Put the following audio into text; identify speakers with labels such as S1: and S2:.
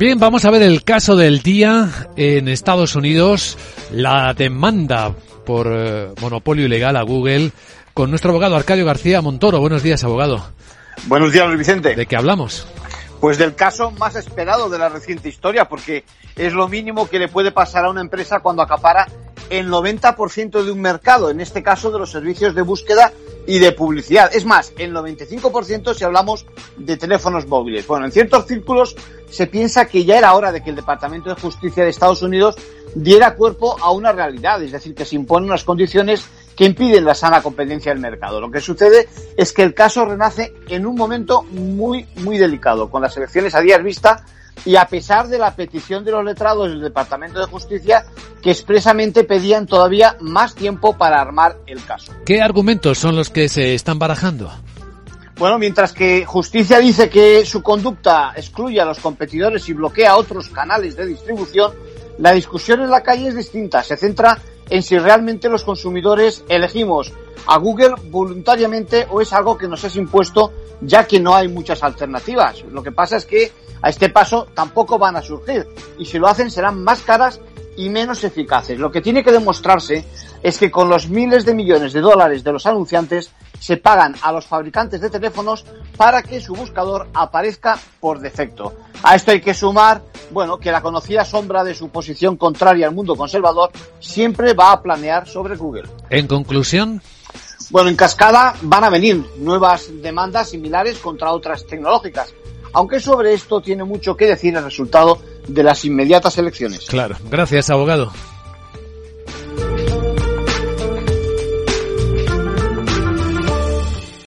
S1: Bien, vamos a ver el caso del día en Estados Unidos, la demanda por eh, monopolio ilegal a Google con nuestro abogado Arcadio García Montoro. Buenos días, abogado.
S2: Buenos días, Luis Vicente.
S1: ¿De qué hablamos?
S2: Pues del caso más esperado de la reciente historia, porque es lo mínimo que le puede pasar a una empresa cuando acapara el 90% de un mercado, en este caso de los servicios de búsqueda y de publicidad. Es más, el 95% si hablamos de teléfonos móviles. Bueno, en ciertos círculos se piensa que ya era hora de que el Departamento de Justicia de Estados Unidos diera cuerpo a una realidad, es decir, que se imponen unas condiciones que impiden la sana competencia del mercado. Lo que sucede es que el caso renace en un momento muy, muy delicado, con las elecciones a días vista y a pesar de la petición de los letrados del Departamento de Justicia que expresamente pedían todavía más tiempo para armar el caso.
S1: ¿Qué argumentos son los que se están barajando?
S2: Bueno, mientras que Justicia dice que su conducta excluye a los competidores y bloquea otros canales de distribución, la discusión en la calle es distinta. Se centra en si realmente los consumidores elegimos a Google voluntariamente o es algo que nos es impuesto ya que no hay muchas alternativas. Lo que pasa es que a este paso tampoco van a surgir y si lo hacen serán más caras y menos eficaces. Lo que tiene que demostrarse es que con los miles de millones de dólares de los anunciantes se pagan a los fabricantes de teléfonos para que su buscador aparezca por defecto. A esto hay que sumar, bueno, que la conocida sombra de su posición contraria al mundo conservador siempre va a planear sobre Google.
S1: En conclusión,
S2: bueno, en cascada van a venir nuevas demandas similares contra otras tecnológicas, aunque sobre esto tiene mucho que decir el resultado de las inmediatas elecciones.
S1: Claro. Gracias, abogado.